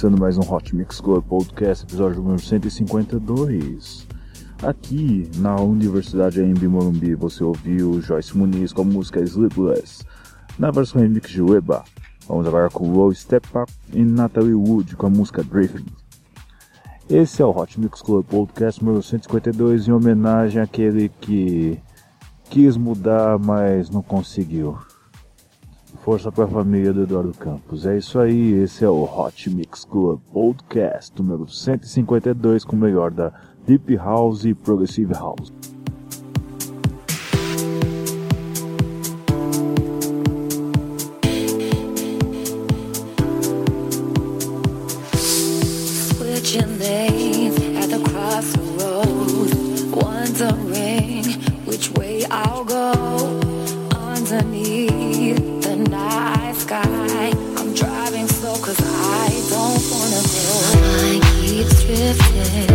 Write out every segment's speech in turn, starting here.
começando mais um Hot Mix Club Podcast, episódio número 152. Aqui na Universidade AMB Morumbi você ouviu Joyce Muniz com a música Sleepless, na versão remix de Weba. Vamos agora com Low Step Up e Natalie Wood com a música Drifting. Esse é o Hot Mix Club Podcast número 152 em homenagem àquele que quis mudar, mas não conseguiu. Força para a família do Eduardo Campos. É isso aí, esse é o Hot Mix Club Podcast número 152 com o melhor da Deep House e Progressive House. Sky, I'm driving slow 'cause I don't wanna. My mind keeps drifting.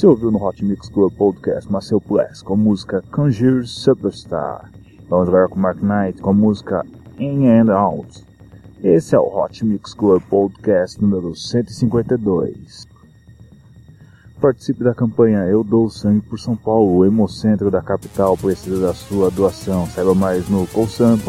Você ouviu no Hot Mix Club Podcast Marcel Plus com a música Conjure Superstar. Vamos agora com Mark Knight com a música In and Out. Esse é o Hot Mix Club Podcast número 152. Participe da campanha Eu Dou Sangue por São Paulo, o hemocentro da capital precisa da sua doação. Saiba mais no colsan.org.br.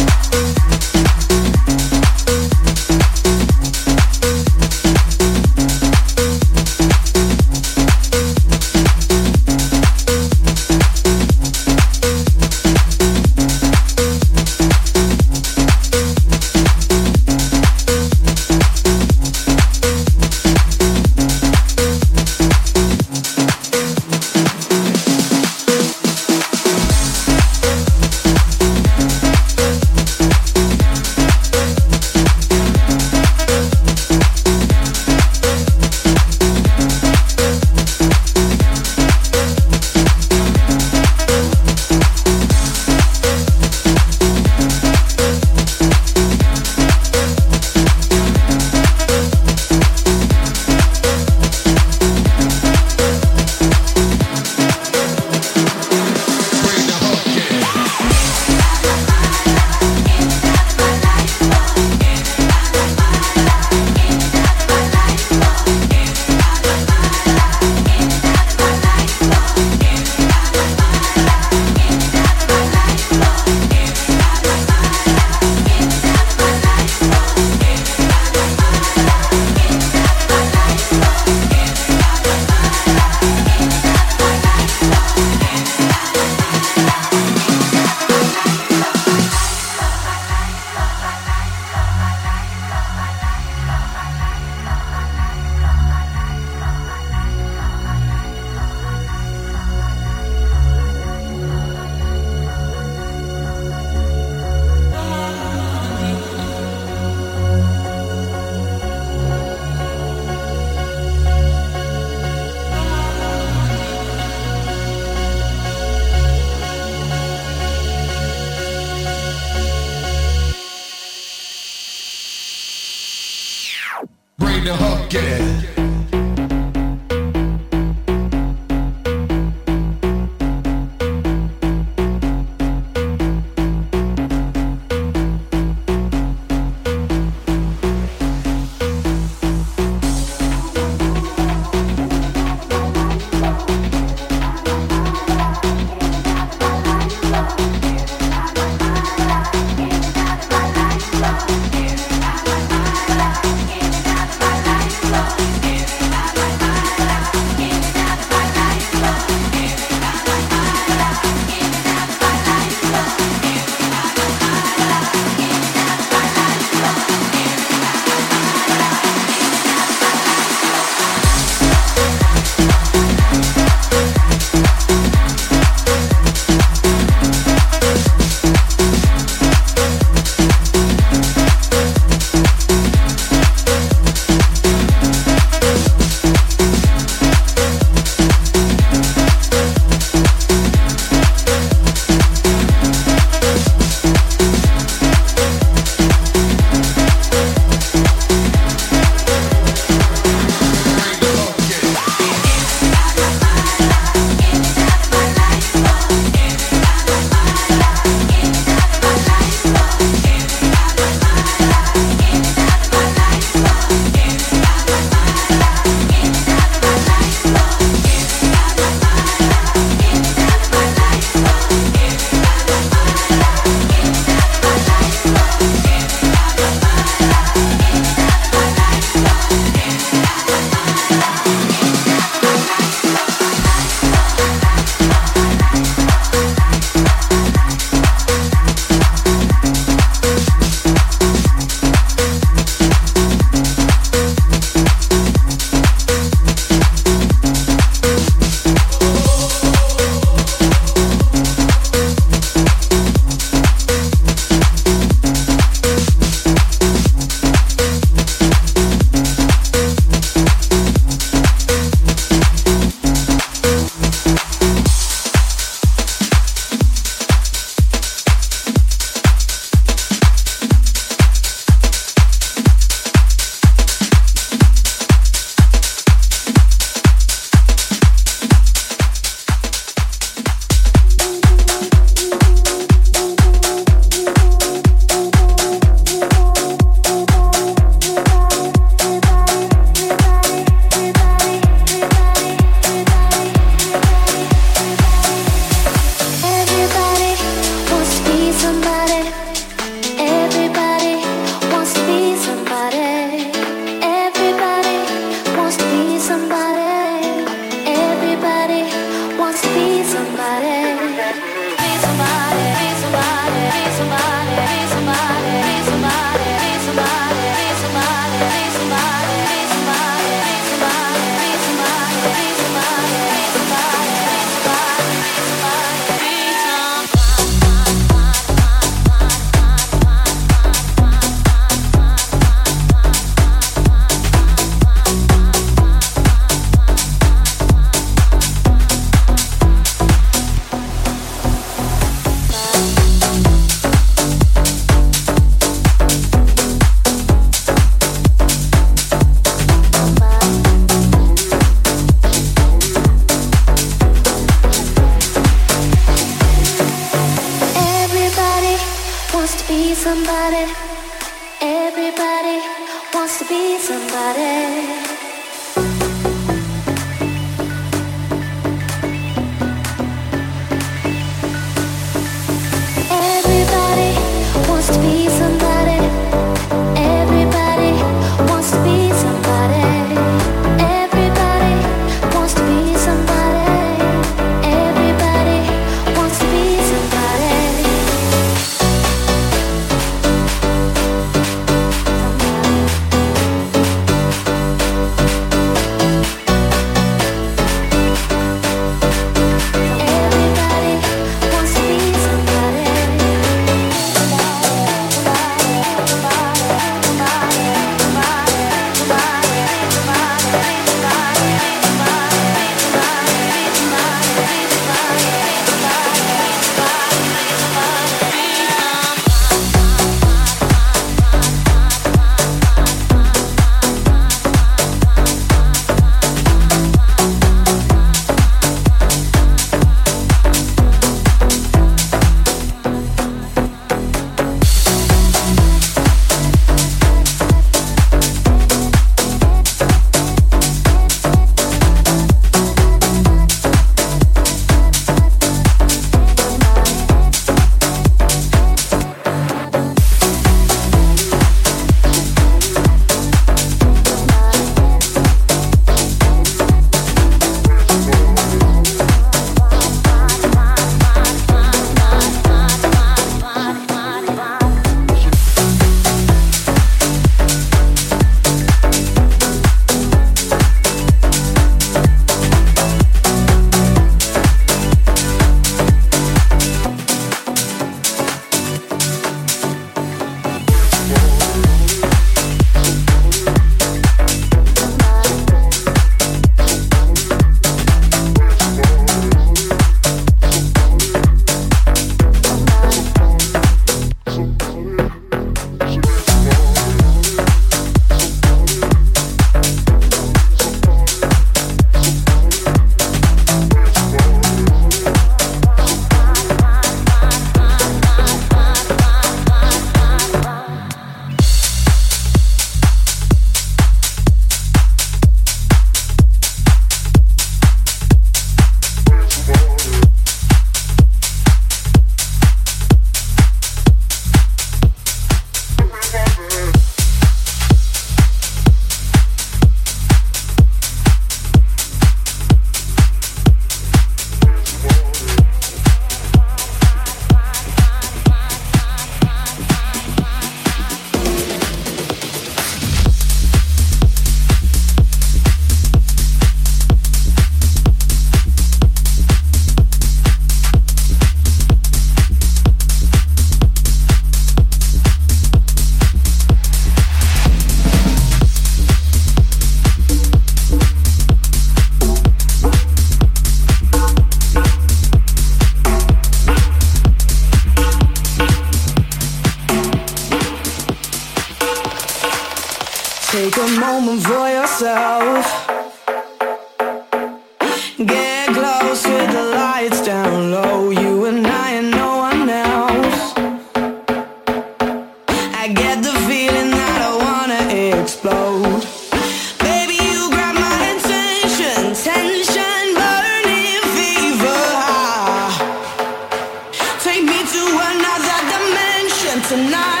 tonight.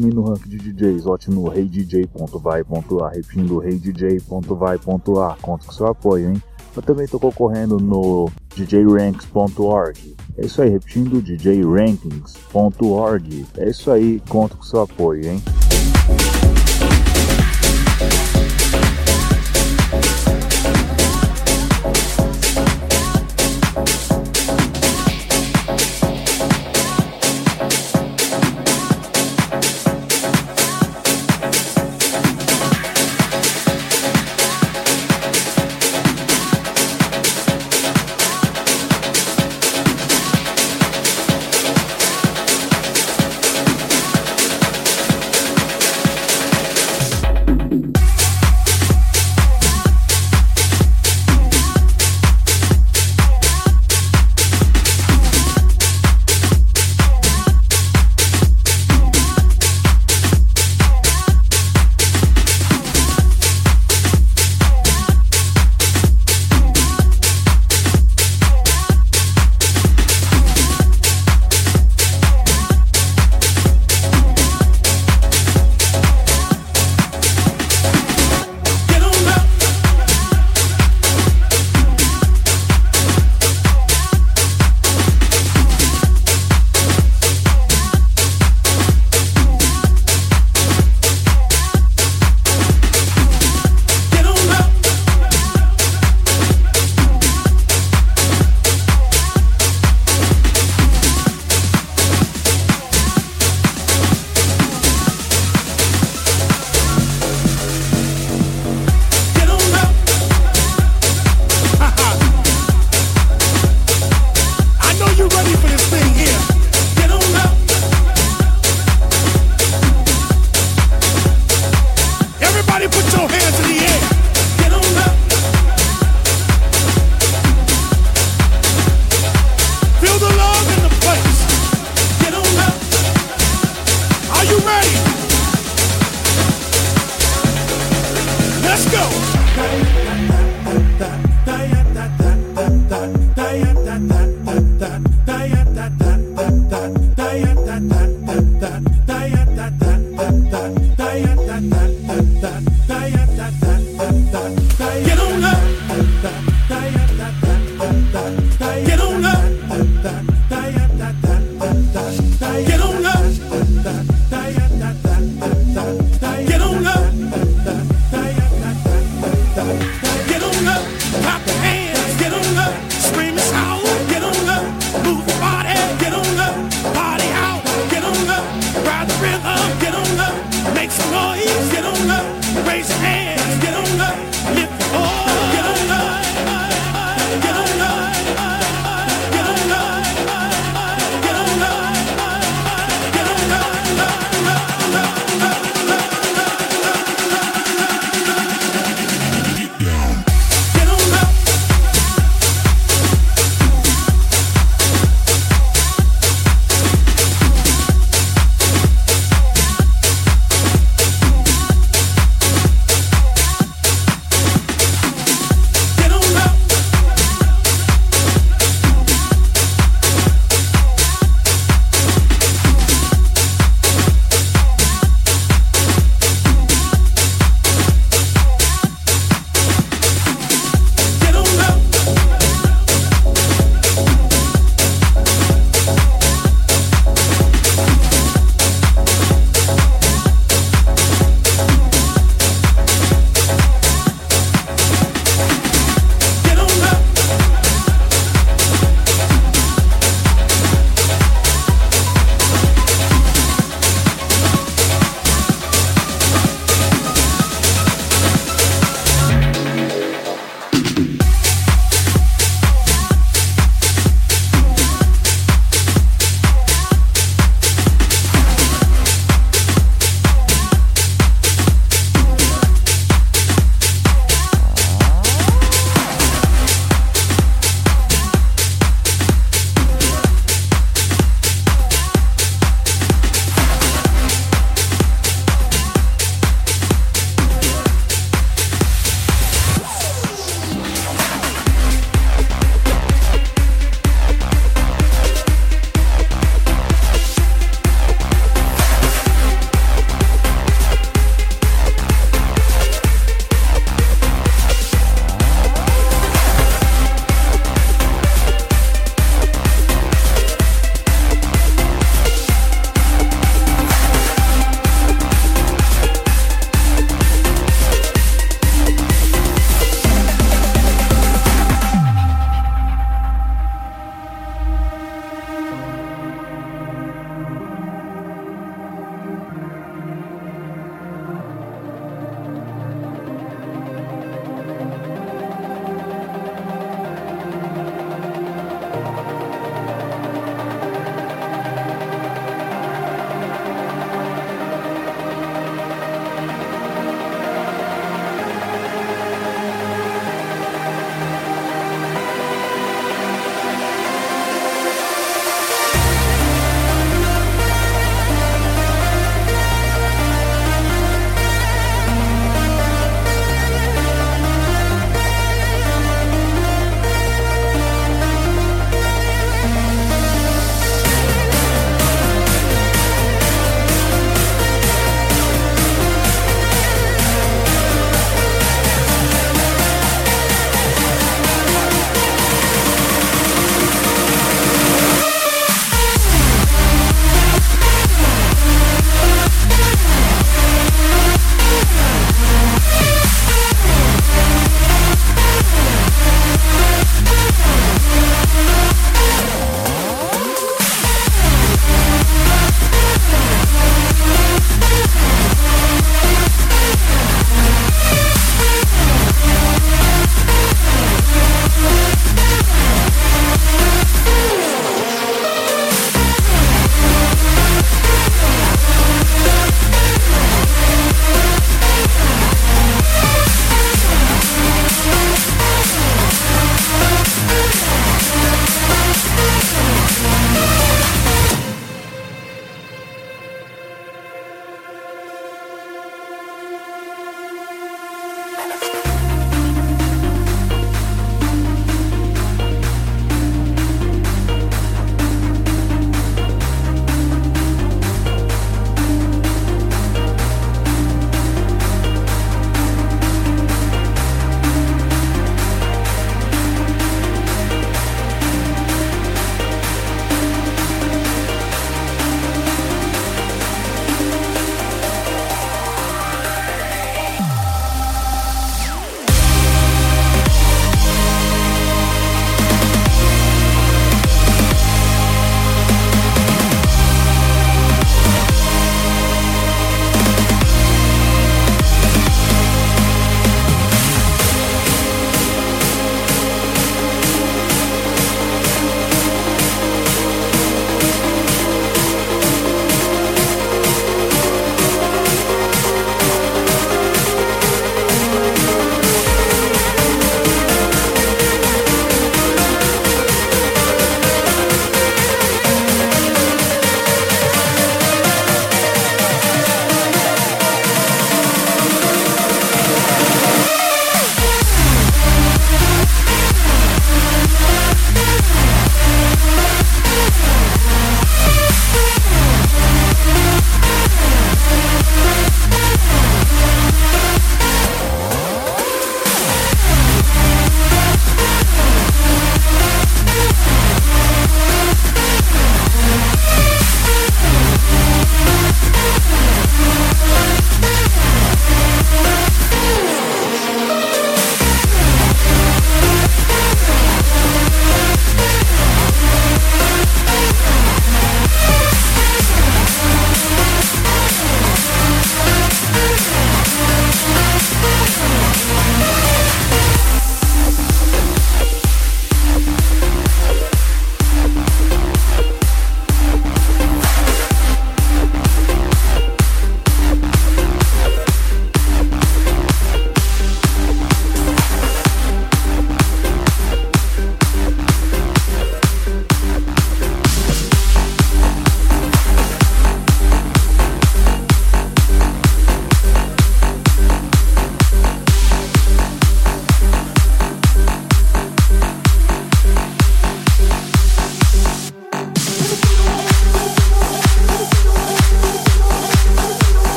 também no ranking de DJs, vote no reidj.vai.ar, repetindo reidj.vai.ar, conto com seu apoio, hein? Eu também estou concorrendo no djranks.org. É isso aí, repetindo djrankings.org. É isso aí, conto com seu apoio, hein?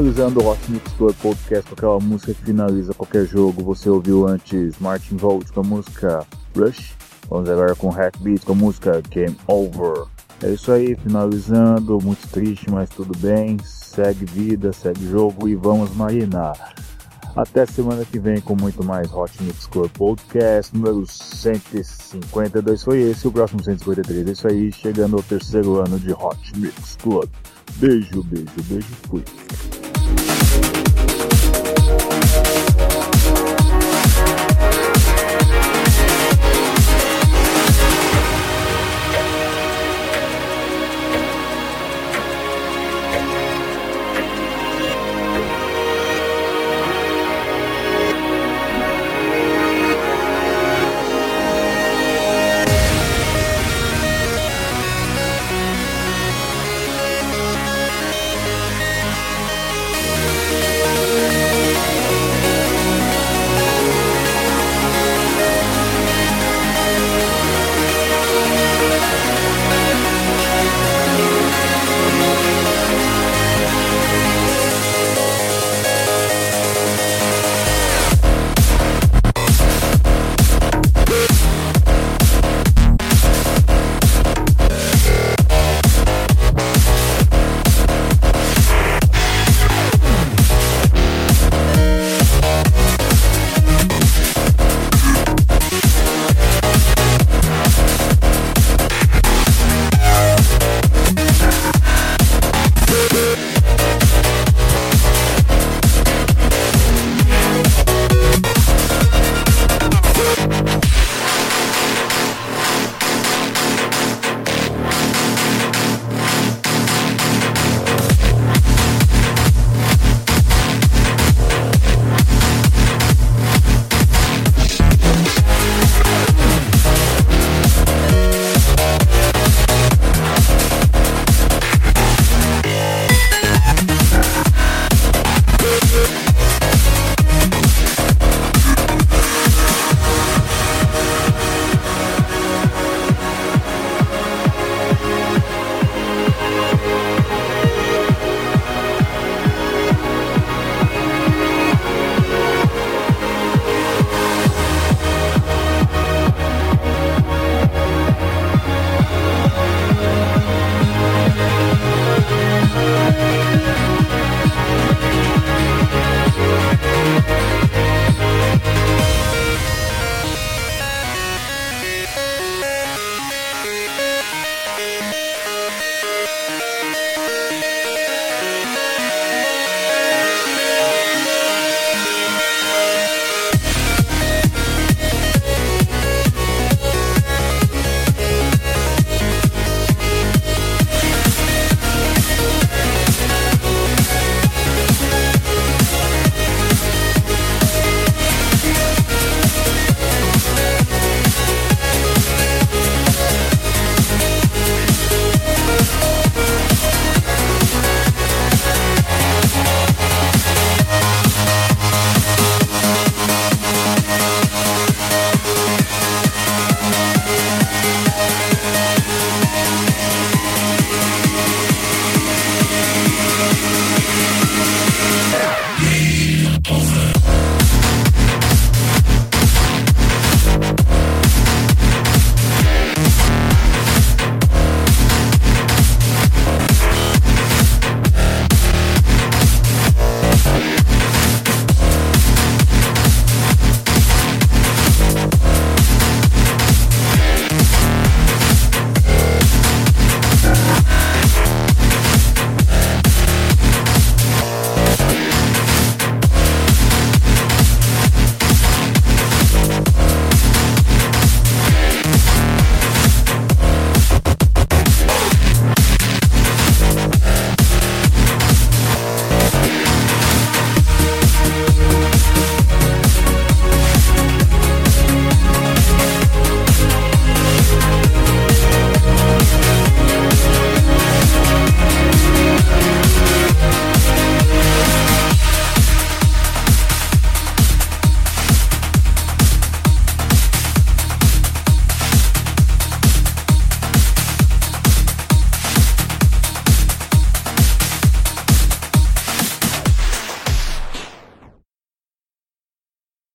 Finalizando o Hot Mix Club Podcast com aquela música que finaliza qualquer jogo. Você ouviu antes Martin Volt com a música Rush. Vamos agora com Hackbeat com a música Game Over. É isso aí, finalizando. Muito triste, mas tudo bem. Segue vida, segue jogo e vamos marinar. Até semana que vem com muito mais Hot Mix Club Podcast. Número 152 foi esse, o próximo 153. É isso aí, chegando ao terceiro ano de Hot Mix Club. Beijo, beijo, beijo, fui.